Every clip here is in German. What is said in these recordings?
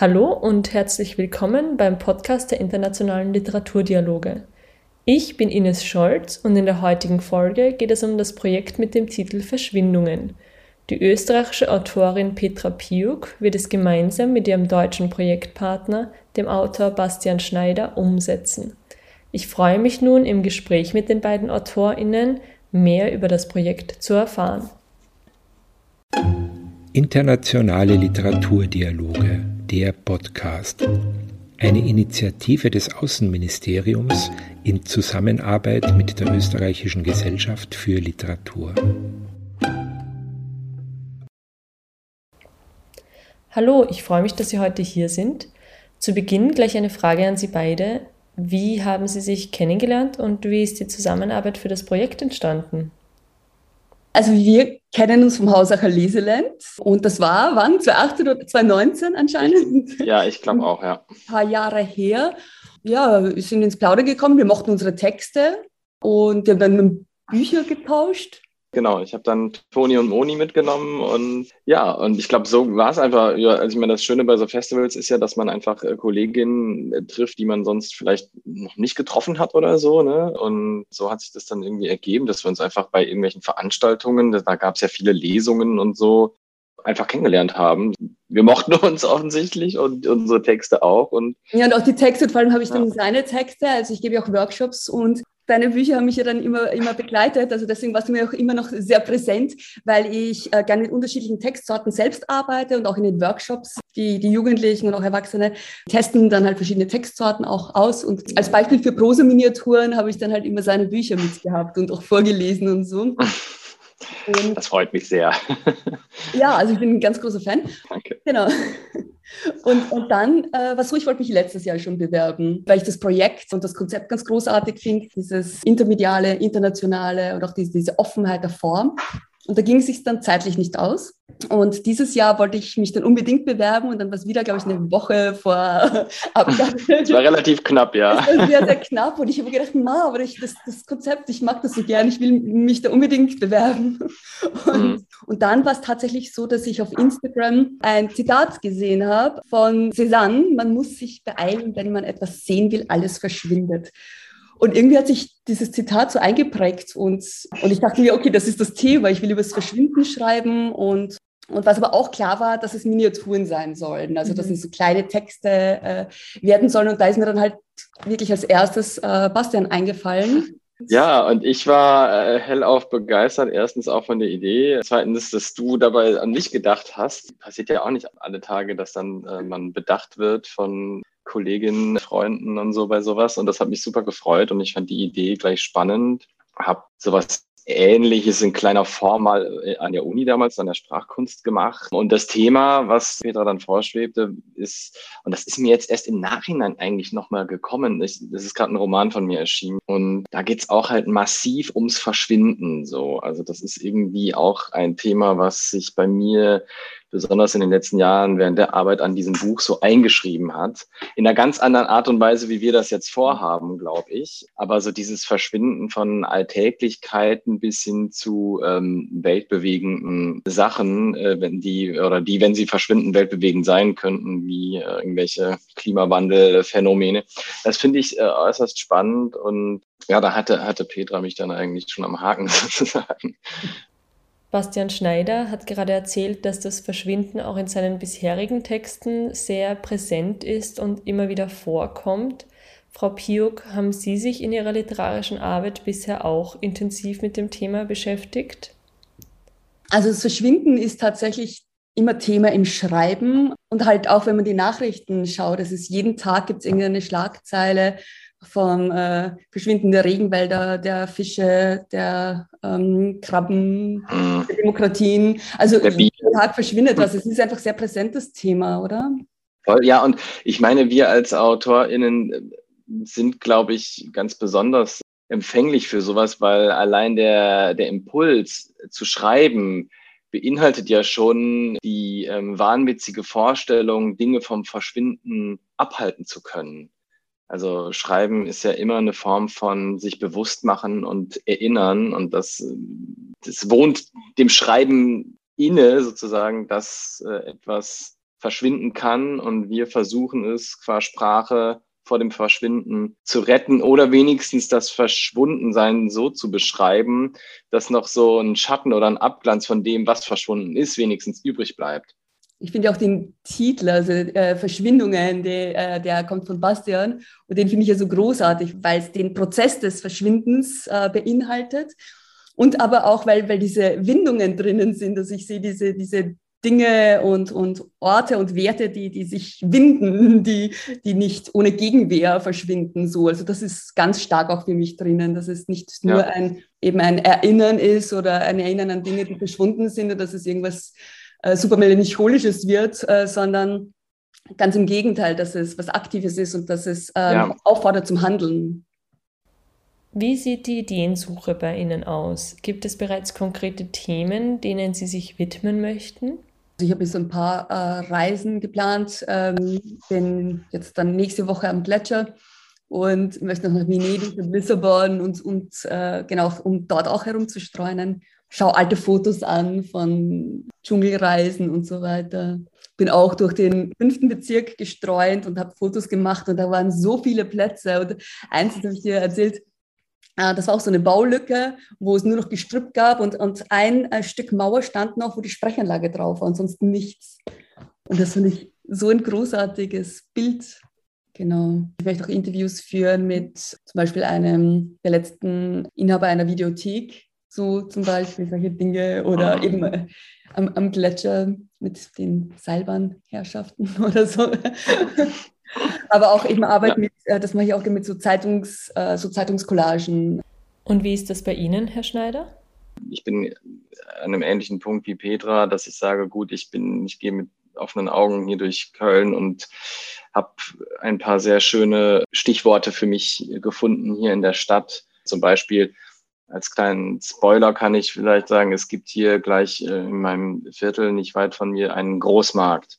Hallo und herzlich willkommen beim Podcast der Internationalen Literaturdialoge. Ich bin Ines Scholz und in der heutigen Folge geht es um das Projekt mit dem Titel Verschwindungen. Die österreichische Autorin Petra Piuk wird es gemeinsam mit ihrem deutschen Projektpartner, dem Autor Bastian Schneider, umsetzen. Ich freue mich nun im Gespräch mit den beiden AutorInnen mehr über das Projekt zu erfahren. Internationale Literaturdialoge der Podcast. Eine Initiative des Außenministeriums in Zusammenarbeit mit der Österreichischen Gesellschaft für Literatur. Hallo, ich freue mich, dass Sie heute hier sind. Zu Beginn gleich eine Frage an Sie beide. Wie haben Sie sich kennengelernt und wie ist die Zusammenarbeit für das Projekt entstanden? Also wir kennen uns vom Hausacher Leseland und das war, wann? 2018 oder 2019 anscheinend? Ja, ich glaube auch, ja. Ein paar Jahre her. Ja, wir sind ins Plaudern gekommen, wir mochten unsere Texte und wir haben dann Bücher getauscht Genau, ich habe dann Toni und Moni mitgenommen und ja, und ich glaube, so war es einfach. Ja, also ich meine, das Schöne bei so Festivals ist ja, dass man einfach äh, Kolleginnen äh, trifft, die man sonst vielleicht noch nicht getroffen hat oder so. Ne? Und so hat sich das dann irgendwie ergeben, dass wir uns einfach bei irgendwelchen Veranstaltungen, da gab es ja viele Lesungen und so, einfach kennengelernt haben. Wir mochten uns offensichtlich und unsere Texte auch. Und ja, und auch die Texte, vor allem habe ich dann ja. seine Texte, also ich gebe ja auch Workshops und deine Bücher haben mich ja dann immer, immer begleitet. Also deswegen warst du mir auch immer noch sehr präsent, weil ich äh, gerne mit unterschiedlichen Textsorten selbst arbeite und auch in den Workshops, die, die Jugendlichen und auch Erwachsene testen dann halt verschiedene Textsorten auch aus. Und als Beispiel für Prosa-Miniaturen habe ich dann halt immer seine Bücher mitgehabt und auch vorgelesen und so. Und das freut mich sehr. Ja, also ich bin ein ganz großer Fan. Danke. Genau. Und, und dann, äh, was so, ich wollte mich letztes Jahr schon bewerben, weil ich das Projekt und das Konzept ganz großartig finde, dieses intermediale, internationale und auch diese, diese Offenheit der Form. Und da ging es sich dann zeitlich nicht aus. Und dieses Jahr wollte ich mich dann unbedingt bewerben und dann war es wieder, glaube ich, eine Woche vor Abgabe. Es war relativ knapp, ja. Es war sehr, sehr knapp und ich habe gedacht, ma, aber ich, das, das Konzept, ich mag das so gern, ich will mich da unbedingt bewerben. Und, mhm. und dann war es tatsächlich so, dass ich auf Instagram ein Zitat gesehen habe von Cézanne, man muss sich beeilen, wenn man etwas sehen will, alles verschwindet. Und irgendwie hat sich dieses Zitat so eingeprägt und, und ich dachte mir, okay, das ist das Thema, ich will über das Verschwinden schreiben und, und was aber auch klar war, dass es Miniaturen sein sollen, also dass mhm. es so kleine Texte äh, werden sollen und da ist mir dann halt wirklich als erstes äh, Bastian eingefallen. Ja, und ich war äh, hellauf begeistert. Erstens auch von der Idee. Zweitens, dass du dabei an mich gedacht hast. Passiert ja auch nicht alle Tage, dass dann äh, man bedacht wird von Kolleginnen, Freunden und so bei sowas. Und das hat mich super gefreut und ich fand die Idee gleich spannend. Hab sowas Ähnliches in kleiner Form mal äh, an der Uni damals, an der Sprachkunst gemacht. Und das Thema, was Petra dann vorschwebte, ist, und das ist mir jetzt erst im Nachhinein eigentlich nochmal gekommen. Ich, das ist gerade ein Roman von mir erschienen. Und da geht's auch halt massiv ums Verschwinden. So. Also das ist irgendwie auch ein Thema, was sich bei mir besonders in den letzten Jahren während der Arbeit an diesem Buch so eingeschrieben hat. In einer ganz anderen Art und Weise, wie wir das jetzt vorhaben, glaube ich. Aber so dieses Verschwinden von Alltäglichkeiten bis hin zu ähm, weltbewegenden Sachen, äh, wenn die oder die, wenn sie verschwinden, weltbewegend sein könnten, wie äh, irgendwelche Klimawandelphänomene. Das finde ich äh, äußerst spannend und ja, da hatte, hatte Petra mich dann eigentlich schon am Haken sozusagen. Bastian Schneider hat gerade erzählt, dass das Verschwinden auch in seinen bisherigen Texten sehr präsent ist und immer wieder vorkommt. Frau Piuk, haben Sie sich in Ihrer literarischen Arbeit bisher auch intensiv mit dem Thema beschäftigt? Also das Verschwinden ist tatsächlich immer Thema im Schreiben und halt auch, wenn man die Nachrichten schaut, es ist jeden Tag gibt es irgendeine Schlagzeile vom äh, Verschwinden der Regenwälder, der Fische, der ähm, Krabben, mhm. der Demokratien. Also jeden Tag verschwindet was. Es ist einfach sehr präsentes Thema, oder? Voll, ja, und ich meine, wir als AutorInnen sind, glaube ich, ganz besonders empfänglich für sowas, weil allein der, der Impuls zu schreiben beinhaltet ja schon die ähm, wahnwitzige Vorstellung, Dinge vom Verschwinden abhalten zu können. Also Schreiben ist ja immer eine Form von sich bewusst machen und erinnern und das, das wohnt dem Schreiben inne sozusagen, dass äh, etwas verschwinden kann und wir versuchen es qua Sprache vor dem Verschwinden zu retten oder wenigstens das Verschwundensein so zu beschreiben, dass noch so ein Schatten oder ein Abglanz von dem, was verschwunden ist, wenigstens übrig bleibt. Ich finde auch den Titel, also äh, Verschwindungen, der, äh, der kommt von Bastian und den finde ich ja so großartig, weil es den Prozess des Verschwindens äh, beinhaltet und aber auch, weil, weil diese Windungen drinnen sind. Also ich sehe diese, diese Dinge und, und Orte und Werte, die, die sich winden, die, die nicht ohne Gegenwehr verschwinden. So. Also das ist ganz stark auch für mich drinnen, dass es nicht nur ja. ein, eben ein Erinnern ist oder ein Erinnern an Dinge, die verschwunden sind oder dass es irgendwas äh, super melancholisches wird, äh, sondern ganz im Gegenteil, dass es was Aktives ist und dass es ähm, ja. auffordert zum Handeln. Wie sieht die Ideensuche bei Ihnen aus? Gibt es bereits konkrete Themen, denen Sie sich widmen möchten? Also ich habe jetzt ein paar äh, Reisen geplant, ähm, bin jetzt dann nächste Woche am Gletscher und möchte noch nach Venedig und Lissabon und, und äh, genau, um dort auch herumzustreunen. Schau alte Fotos an von Dschungelreisen und so weiter. Bin auch durch den fünften Bezirk gestreunt und habe Fotos gemacht und da waren so viele Plätze. Und eins habe ich dir erzählt, äh, das war auch so eine Baulücke, wo es nur noch Gestrüpp gab und, und ein, ein Stück Mauer stand noch, wo die Sprechanlage drauf war, ansonsten nichts. Und das finde ich so ein großartiges Bild. Genau. Ich möchte auch Interviews führen mit zum Beispiel einem der letzten Inhaber einer Videothek, so zum Beispiel solche Dinge oder ah. eben äh, am, am Gletscher mit den Seilbahnherrschaften oder so. Aber auch eben Arbeit ja. mit, äh, das mache ich auch mit so, Zeitungs, äh, so Zeitungscollagen. Und wie ist das bei Ihnen, Herr Schneider? Ich bin an einem ähnlichen Punkt wie Petra, dass ich sage, gut, ich bin, ich gehe mit offenen Augen hier durch Köln und habe ein paar sehr schöne Stichworte für mich gefunden hier in der Stadt. Zum Beispiel als kleinen Spoiler kann ich vielleicht sagen, es gibt hier gleich äh, in meinem Viertel nicht weit von mir einen Großmarkt.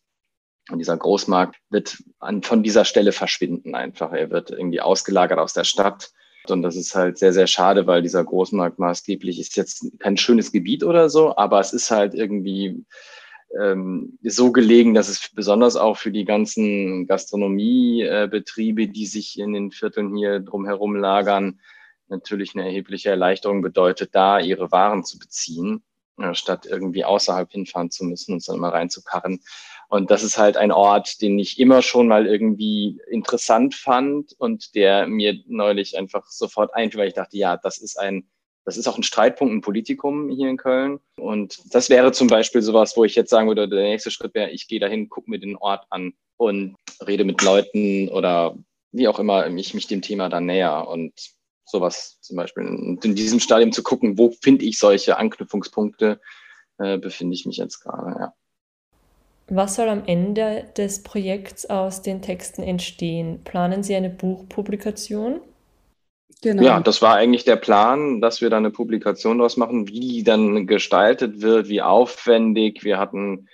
Und dieser Großmarkt wird an, von dieser Stelle verschwinden einfach. Er wird irgendwie ausgelagert aus der Stadt. Und das ist halt sehr, sehr schade, weil dieser Großmarkt maßgeblich ist jetzt kein schönes Gebiet oder so, aber es ist halt irgendwie ähm, so gelegen, dass es besonders auch für die ganzen Gastronomiebetriebe, die sich in den Vierteln hier drumherum lagern, natürlich eine erhebliche Erleichterung bedeutet, da ihre Waren zu beziehen, äh, statt irgendwie außerhalb hinfahren zu müssen und dann immer reinzukarren. Und das ist halt ein Ort, den ich immer schon mal irgendwie interessant fand und der mir neulich einfach sofort einfiel, weil ich dachte, ja, das ist ein, das ist auch ein Streitpunkt, ein Politikum hier in Köln. Und das wäre zum Beispiel sowas, wo ich jetzt sagen würde, der nächste Schritt wäre, ich gehe dahin, gucke mir den Ort an und rede mit Leuten oder wie auch immer ich mich dem Thema dann näher und sowas zum Beispiel. Und in diesem Stadium zu gucken, wo finde ich solche Anknüpfungspunkte, äh, befinde ich mich jetzt gerade, ja. Was soll am Ende des Projekts aus den Texten entstehen? Planen Sie eine Buchpublikation? Genau. Ja, das war eigentlich der Plan, dass wir da eine Publikation daraus machen, wie die dann gestaltet wird, wie aufwendig. Wir hatten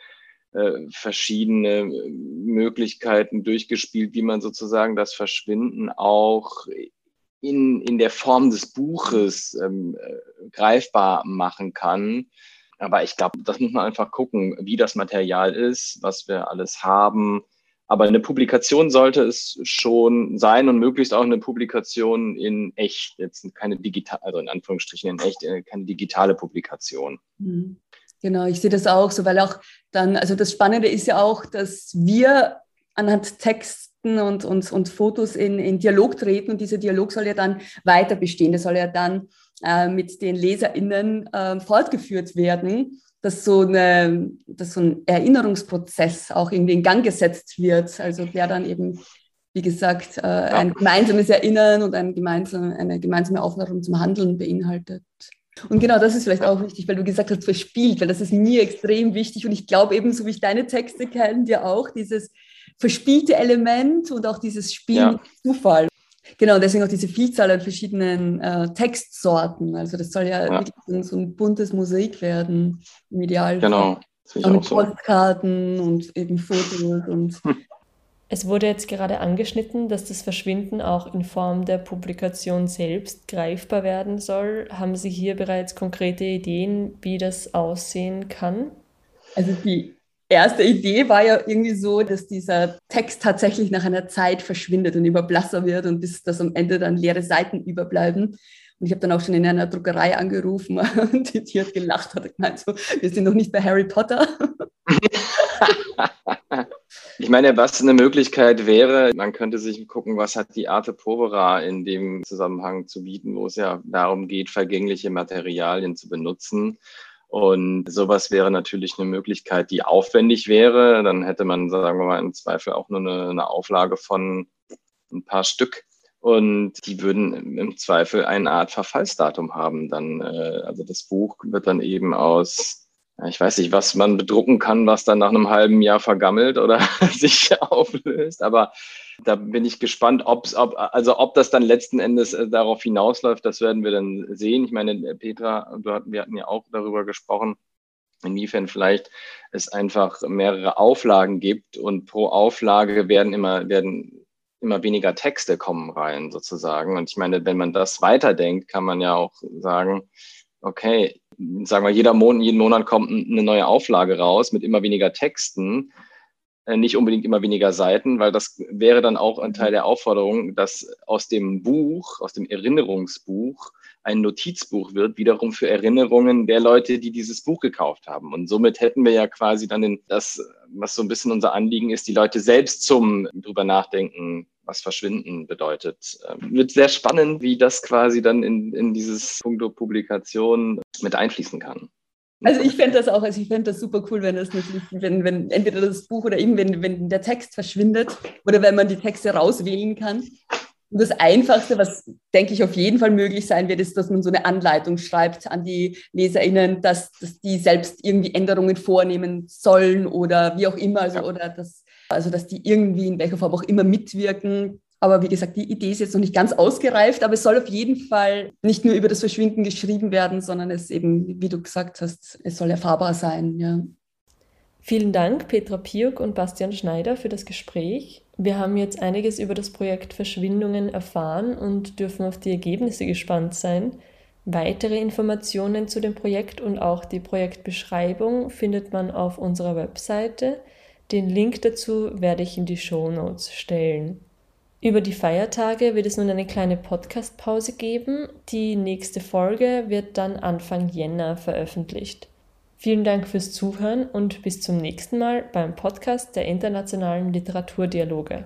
äh, verschiedene Möglichkeiten durchgespielt, wie man sozusagen das Verschwinden auch in, in der Form des Buches ähm, äh, greifbar machen kann. Aber ich glaube, das muss man einfach gucken, wie das Material ist, was wir alles haben. Aber eine Publikation sollte es schon sein und möglichst auch eine Publikation in echt, jetzt keine digital, also in Anführungsstrichen in echt, äh, keine digitale Publikation. Mhm. Genau, ich sehe das auch so, weil auch dann, also das Spannende ist ja auch, dass wir anhand Texten und, und, und Fotos in, in Dialog treten und dieser Dialog soll ja dann weiter bestehen. Der soll ja dann äh, mit den LeserInnen äh, fortgeführt werden, dass so, eine, dass so ein Erinnerungsprozess auch irgendwie in Gang gesetzt wird. Also der dann eben, wie gesagt, äh, ein gemeinsames Erinnern und ein gemeinsame, eine gemeinsame Aufforderung zum Handeln beinhaltet. Und genau das ist vielleicht auch wichtig, weil du gesagt hast, verspielt, weil das ist mir extrem wichtig und ich glaube ebenso wie ich deine Texte kenne, dir auch dieses verspielte Element und auch dieses Spiel ja. Zufall. Genau, deswegen auch diese Vielzahl an verschiedenen äh, Textsorten. Also das soll ja, ja. wirklich so ein buntes Mosaik werden, im Idealfall. Genau. Auch mit Postkarten und eben Fotos und. Hm. Es wurde jetzt gerade angeschnitten, dass das Verschwinden auch in Form der Publikation selbst greifbar werden soll. Haben Sie hier bereits konkrete Ideen, wie das aussehen kann? Also die erste Idee war ja irgendwie so, dass dieser Text tatsächlich nach einer Zeit verschwindet und immer blasser wird und bis das am Ende dann leere Seiten überbleiben. Und ich habe dann auch schon in einer Druckerei angerufen und die, die hat gelacht, hat gemeint, so, wir sind noch nicht bei Harry Potter. Ich meine, was eine Möglichkeit wäre, man könnte sich gucken, was hat die Arte Povera in dem Zusammenhang zu bieten, wo es ja darum geht, vergängliche Materialien zu benutzen. Und sowas wäre natürlich eine Möglichkeit, die aufwendig wäre. Dann hätte man, sagen wir mal, im Zweifel auch nur eine, eine Auflage von ein paar Stück. Und die würden im Zweifel eine Art Verfallsdatum haben. Dann, äh, also das Buch wird dann eben aus ich weiß nicht, was man bedrucken kann, was dann nach einem halben Jahr vergammelt oder sich auflöst. Aber da bin ich gespannt, ob's, ob, also ob das dann letzten Endes äh, darauf hinausläuft, das werden wir dann sehen. Ich meine, Petra, wir hatten ja auch darüber gesprochen, inwiefern vielleicht es einfach mehrere Auflagen gibt und pro Auflage werden immer, werden immer weniger Texte kommen rein sozusagen. Und ich meine, wenn man das weiterdenkt, kann man ja auch sagen, okay, sagen wir, jeder Monat, jeden Monat kommt eine neue Auflage raus mit immer weniger Texten, nicht unbedingt immer weniger Seiten, weil das wäre dann auch ein Teil der Aufforderung, dass aus dem Buch, aus dem Erinnerungsbuch, ein Notizbuch wird, wiederum für Erinnerungen der Leute, die dieses Buch gekauft haben. Und somit hätten wir ja quasi dann den, das, was so ein bisschen unser Anliegen ist, die Leute selbst zum drüber nachdenken was Verschwinden bedeutet. Ähm, wird sehr spannend, wie das quasi dann in, in dieses Punkto Publikation mit einfließen kann. Also ich fände das auch, also ich fände das super cool, wenn das natürlich, wenn, wenn entweder das Buch oder eben wenn, wenn der Text verschwindet oder wenn man die Texte rauswählen kann. Und das Einfachste, was denke ich auf jeden Fall möglich sein wird, ist, dass man so eine Anleitung schreibt an die LeserInnen, dass, dass die selbst irgendwie Änderungen vornehmen sollen oder wie auch immer, also, oder dass also, dass die irgendwie in welcher Form auch immer mitwirken. Aber wie gesagt, die Idee ist jetzt noch nicht ganz ausgereift, aber es soll auf jeden Fall nicht nur über das Verschwinden geschrieben werden, sondern es eben, wie du gesagt hast, es soll erfahrbar sein. Ja. Vielen Dank, Petra Piuk und Bastian Schneider, für das Gespräch. Wir haben jetzt einiges über das Projekt Verschwindungen erfahren und dürfen auf die Ergebnisse gespannt sein. Weitere Informationen zu dem Projekt und auch die Projektbeschreibung findet man auf unserer Webseite den Link dazu werde ich in die Show Notes stellen. Über die Feiertage wird es nun eine kleine Podcast-Pause geben. Die nächste Folge wird dann Anfang Jänner veröffentlicht. Vielen Dank fürs Zuhören und bis zum nächsten Mal beim Podcast der internationalen Literaturdialoge.